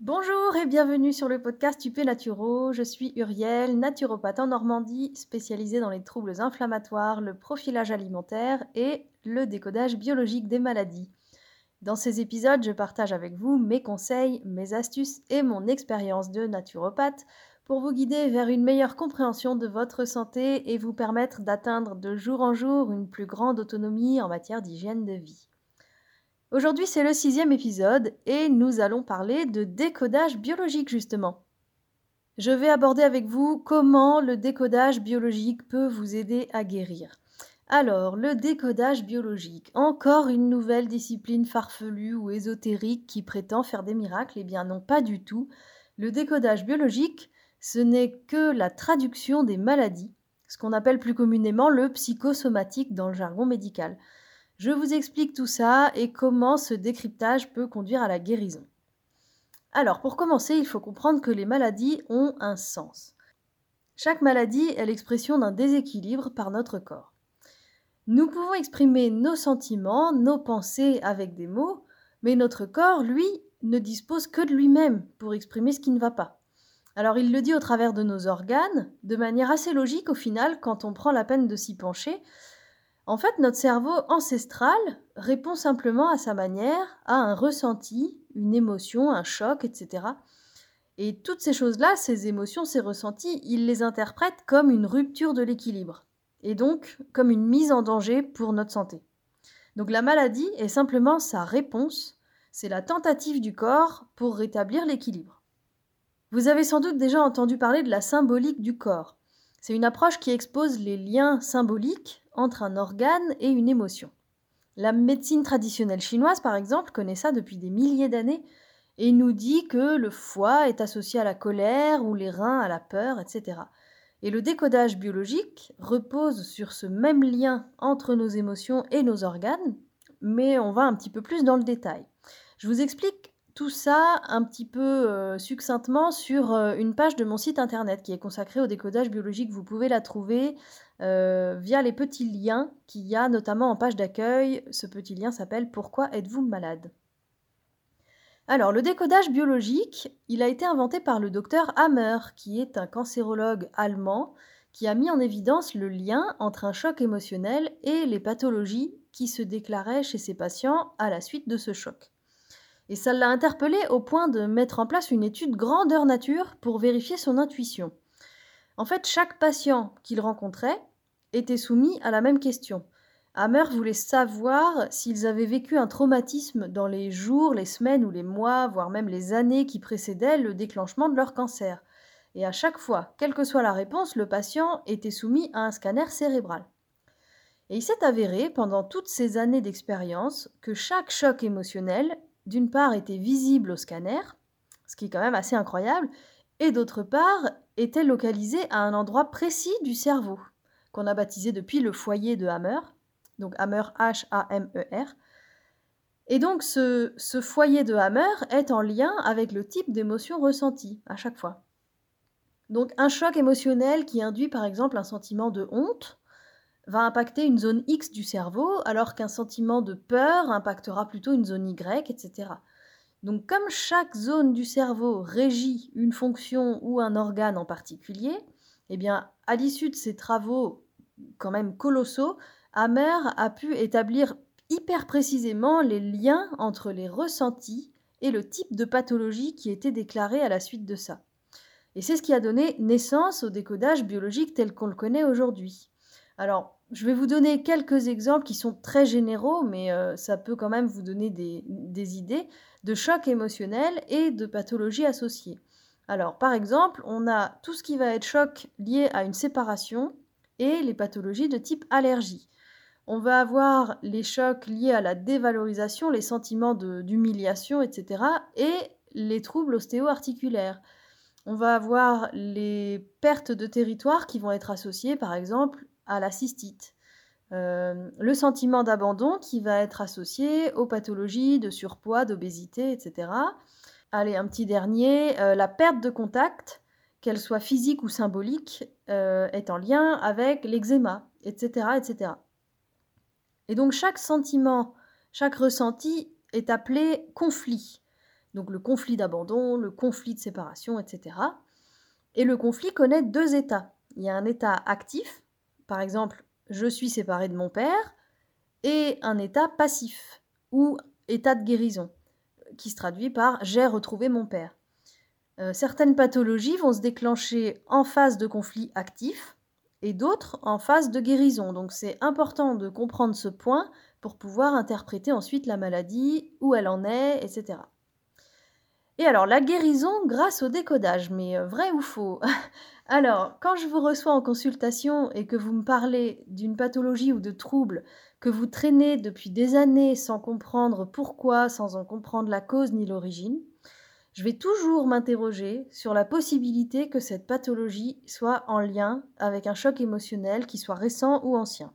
Bonjour et bienvenue sur le podcast UP Naturo. Je suis Uriel, naturopathe en Normandie, spécialisée dans les troubles inflammatoires, le profilage alimentaire et le décodage biologique des maladies. Dans ces épisodes, je partage avec vous mes conseils, mes astuces et mon expérience de naturopathe pour vous guider vers une meilleure compréhension de votre santé et vous permettre d'atteindre de jour en jour une plus grande autonomie en matière d'hygiène de vie. Aujourd'hui, c'est le sixième épisode et nous allons parler de décodage biologique justement. Je vais aborder avec vous comment le décodage biologique peut vous aider à guérir. Alors, le décodage biologique, encore une nouvelle discipline farfelue ou ésotérique qui prétend faire des miracles Eh bien non, pas du tout. Le décodage biologique, ce n'est que la traduction des maladies, ce qu'on appelle plus communément le psychosomatique dans le jargon médical. Je vous explique tout ça et comment ce décryptage peut conduire à la guérison. Alors, pour commencer, il faut comprendre que les maladies ont un sens. Chaque maladie est l'expression d'un déséquilibre par notre corps. Nous pouvons exprimer nos sentiments, nos pensées avec des mots, mais notre corps, lui, ne dispose que de lui-même pour exprimer ce qui ne va pas. Alors il le dit au travers de nos organes, de manière assez logique au final quand on prend la peine de s'y pencher, en fait, notre cerveau ancestral répond simplement à sa manière à un ressenti, une émotion, un choc, etc. Et toutes ces choses-là, ces émotions, ces ressentis, il les interprète comme une rupture de l'équilibre, et donc comme une mise en danger pour notre santé. Donc la maladie est simplement sa réponse, c'est la tentative du corps pour rétablir l'équilibre. Vous avez sans doute déjà entendu parler de la symbolique du corps. C'est une approche qui expose les liens symboliques entre un organe et une émotion. La médecine traditionnelle chinoise, par exemple, connaît ça depuis des milliers d'années et nous dit que le foie est associé à la colère ou les reins à la peur, etc. Et le décodage biologique repose sur ce même lien entre nos émotions et nos organes, mais on va un petit peu plus dans le détail. Je vous explique tout ça un petit peu euh, succinctement sur euh, une page de mon site internet qui est consacrée au décodage biologique. Vous pouvez la trouver euh, via les petits liens qu'il y a notamment en page d'accueil. Ce petit lien s'appelle Pourquoi êtes-vous malade? Alors, le décodage biologique, il a été inventé par le docteur Hammer, qui est un cancérologue allemand, qui a mis en évidence le lien entre un choc émotionnel et les pathologies qui se déclaraient chez ses patients à la suite de ce choc. Et ça l'a interpellé au point de mettre en place une étude grandeur nature pour vérifier son intuition. En fait, chaque patient qu'il rencontrait était soumis à la même question. Hammer voulait savoir s'ils avaient vécu un traumatisme dans les jours, les semaines ou les mois, voire même les années qui précédaient le déclenchement de leur cancer. Et à chaque fois, quelle que soit la réponse, le patient était soumis à un scanner cérébral. Et il s'est avéré, pendant toutes ces années d'expérience, que chaque choc émotionnel d'une part, était visible au scanner, ce qui est quand même assez incroyable, et d'autre part, était localisé à un endroit précis du cerveau, qu'on a baptisé depuis le foyer de Hammer, donc Hammer H-A-M-E-R. Et donc ce, ce foyer de Hammer est en lien avec le type d'émotion ressentie à chaque fois. Donc un choc émotionnel qui induit par exemple un sentiment de honte va impacter une zone X du cerveau, alors qu'un sentiment de peur impactera plutôt une zone Y, etc. Donc comme chaque zone du cerveau régit une fonction ou un organe en particulier, eh bien, à l'issue de ces travaux quand même colossaux, Hammer a pu établir hyper précisément les liens entre les ressentis et le type de pathologie qui était déclaré à la suite de ça. Et c'est ce qui a donné naissance au décodage biologique tel qu'on le connaît aujourd'hui. Alors, je vais vous donner quelques exemples qui sont très généraux, mais euh, ça peut quand même vous donner des, idées de chocs émotionnels et de pathologies associées. Alors, par exemple, on a tout ce qui va être choc lié à une séparation et les pathologies de type allergie. On va avoir les chocs liés à la dévalorisation, les sentiments d'humiliation, etc. et les troubles ostéo-articulaires. On va avoir les pertes de territoire qui vont être associées, par exemple, à la cystite. Euh, le sentiment d'abandon qui va être associé aux pathologies de surpoids, d'obésité, etc. Allez, un petit dernier, euh, la perte de contact, qu'elle soit physique ou symbolique, euh, est en lien avec l'eczéma, etc., etc. Et donc chaque sentiment, chaque ressenti est appelé conflit. donc le conflit d'abandon, le conflit de séparation, etc. Et le conflit connaît deux états. Il y a un état actif, par exemple, je suis séparé de mon père, et un état passif, ou état de guérison, qui se traduit par j'ai retrouvé mon père. Euh, certaines pathologies vont se déclencher en phase de conflit actif et d'autres en phase de guérison. Donc c'est important de comprendre ce point pour pouvoir interpréter ensuite la maladie, où elle en est, etc. Et alors la guérison grâce au décodage, mais euh, vrai ou faux? Alors, quand je vous reçois en consultation et que vous me parlez d'une pathologie ou de trouble que vous traînez depuis des années sans comprendre pourquoi, sans en comprendre la cause ni l'origine, je vais toujours m'interroger sur la possibilité que cette pathologie soit en lien avec un choc émotionnel qui soit récent ou ancien.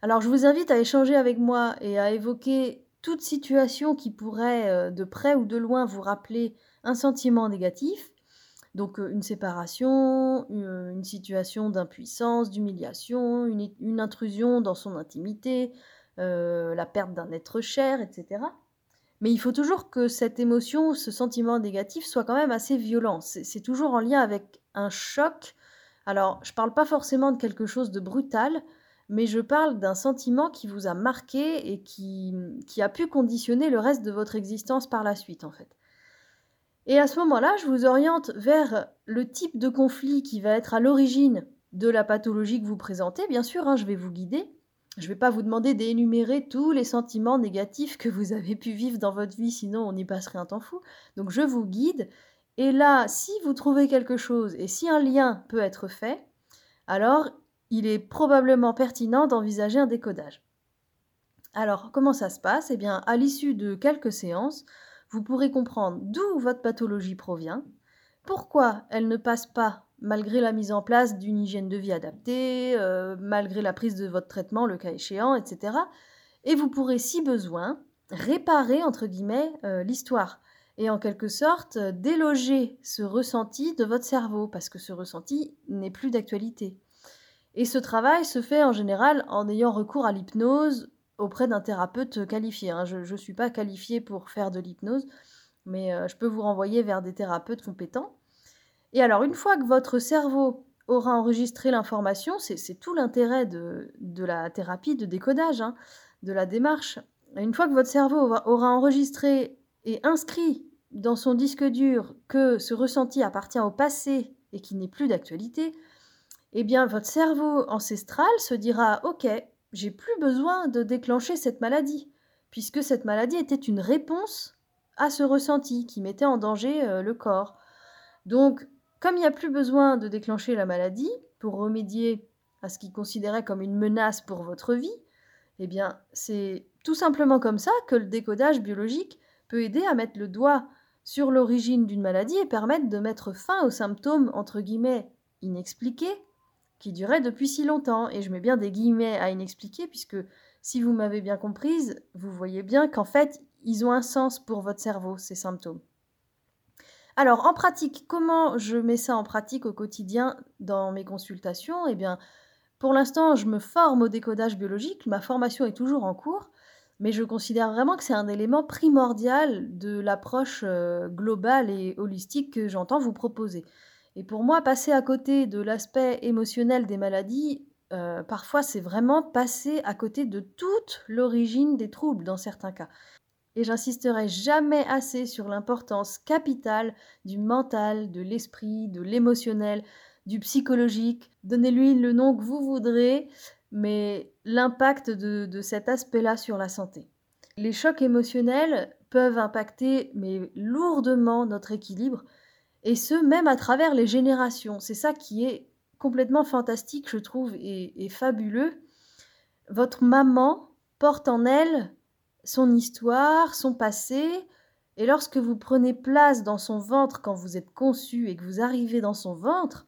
Alors je vous invite à échanger avec moi et à évoquer toute situation qui pourrait euh, de près ou de loin vous rappeler un sentiment négatif. Donc euh, une séparation, une situation d'impuissance, d'humiliation, une, intrusion dans son intimité, euh, la perte d'un être cher, etc. Mais il faut toujours que cette émotion, ce sentiment négatif soit quand même assez violent. C'est toujours en lien avec un choc. Alors, je ne parle pas forcément de quelque chose de brutal, mais je parle d'un sentiment qui vous a marqué et qui, a pu conditionner le reste de votre existence par la suite, en fait. Et à ce moment-là, je vous oriente vers le type de conflit qui va être à l'origine de la pathologie que vous présentez. Bien sûr, hein, je vais vous guider. Je ne vais pas vous demander d'énumérer tous les sentiments négatifs que vous avez pu vivre dans votre vie, sinon on y passerait un temps fou. Donc je vous guide. Et là, si vous trouvez quelque chose et si un lien peut être fait, alors il est probablement pertinent d'envisager un décodage. Alors, comment ça se passe? Eh bien, à l'issue de quelques séances, vous pourrez comprendre d'où votre pathologie provient, pourquoi elle ne passe pas malgré la mise en place d'une hygiène de vie adaptée, euh, malgré la prise de votre traitement, le cas échéant, etc. Et vous pourrez, si besoin, réparer, entre guillemets, euh, l'histoire. Et en quelque sorte, déloger ce ressenti de votre cerveau, parce que ce ressenti n'est plus d'actualité. Et ce travail se fait en général en ayant recours à l'hypnose auprès d'un thérapeute qualifié. Hein. Je ne suis pas qualifiée pour faire de l'hypnose, mais euh, je peux vous renvoyer vers des thérapeutes compétents. Et alors, une fois que votre cerveau aura enregistré l'information, c'est tout l'intérêt de, la thérapie de décodage, hein, de la démarche. Une fois que votre cerveau aura enregistré et inscrit dans son disque dur que ce ressenti appartient au passé et qui n'est plus d'actualité, eh bien votre cerveau ancestral se dira OK, j'ai plus besoin de déclencher cette maladie, puisque cette maladie était une réponse à ce ressenti qui mettait en danger euh, le corps. Donc comme il n'y a plus besoin de déclencher la maladie pour remédier à ce qu'il considérait comme une menace pour votre vie, eh bien, c'est tout simplement comme ça que le décodage biologique peut aider à mettre le doigt sur l'origine d'une maladie et permettre de mettre fin aux symptômes entre guillemets inexpliqués qui duraient depuis si longtemps. Et je mets bien des guillemets à inexpliquer puisque si vous m'avez bien comprise, vous voyez bien qu'en fait, ils ont un sens pour votre cerveau, ces symptômes. Alors, en pratique, comment je mets ça en pratique au quotidien dans mes consultations? Eh bien, pour l'instant, je me forme au décodage biologique. Ma formation est toujours en cours, mais je considère vraiment que c'est un élément primordial de l'approche euh, globale et holistique que j'entends vous proposer. Et pour moi, passer à côté de l'aspect émotionnel des maladies, euh, parfois c'est vraiment passer à côté de toute l'origine des troubles dans certains cas et j'insisterai jamais assez sur l'importance capitale du mental, de l'esprit, de l'émotionnel, du psychologique. Donnez-lui le nom que vous voudrez, mais l'impact de, de cet aspect-là sur la santé. Les chocs émotionnels peuvent impacter mais lourdement notre équilibre, et ce même à travers les générations. C'est ça qui est complètement fantastique, je trouve, et, fabuleux. Votre maman porte en elle son histoire, son passé, et lorsque vous prenez place dans son ventre quand vous êtes conçu et que vous arrivez dans son ventre,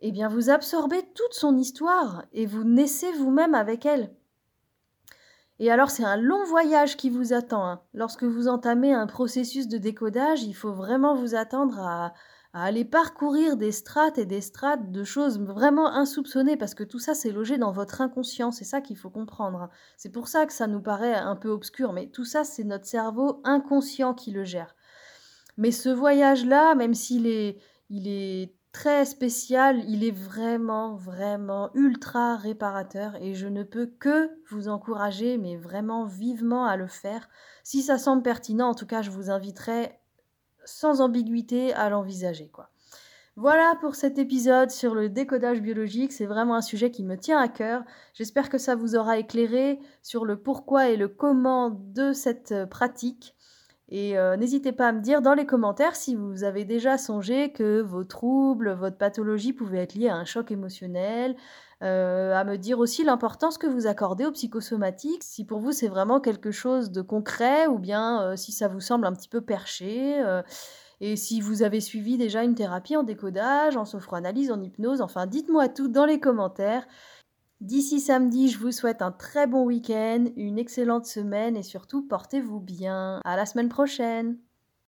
eh bien vous absorbez toute son histoire et vous naissez vous-même avec elle. Et alors c'est un long voyage qui vous attend. Hein. Lorsque vous entamez un processus de décodage, il faut vraiment vous attendre à, aller parcourir des strates et des strates de choses vraiment insoupçonnées, parce que tout ça, c'est logé dans votre inconscient, c'est ça qu'il faut comprendre. C'est pour ça que ça nous paraît un peu obscur, mais tout ça, c'est notre cerveau inconscient qui le gère. Mais ce voyage-là, même s'il est, il est très spécial, il est vraiment, vraiment ultra réparateur et je ne peux que vous encourager, mais vraiment vivement à le faire. Si ça semble pertinent, en tout cas, je vous inviterai sans ambiguïté à l'envisager. Voilà pour cet épisode sur le décodage biologique. C'est vraiment un sujet qui me tient à cœur. J'espère que ça vous aura éclairé sur le pourquoi et le comment de cette pratique. Et euh, n'hésitez pas à me dire dans les commentaires si vous avez déjà songé que vos troubles, votre pathologie pouvaient être liés à un choc émotionnel, euh, à me dire aussi l'importance que vous accordez aux psychosomatiques, si pour vous c'est vraiment quelque chose de concret ou bien euh, si ça vous semble un petit peu perché. et si vous avez suivi déjà une thérapie en décodage, en sophroanalyse, en hypnose, enfin dites-moi tout dans les commentaires. D'ici samedi, je vous souhaite un très bon week-end, une excellente semaine et surtout portez-vous bien. À la semaine prochaine!